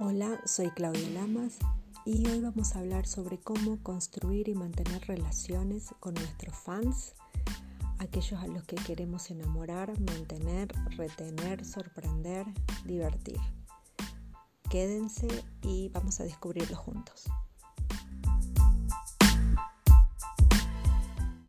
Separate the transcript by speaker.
Speaker 1: Hola, soy Claudia Lamas y hoy vamos a hablar sobre cómo construir y mantener relaciones con nuestros fans, aquellos a los que queremos enamorar, mantener, retener, sorprender, divertir. Quédense y vamos a descubrirlo juntos.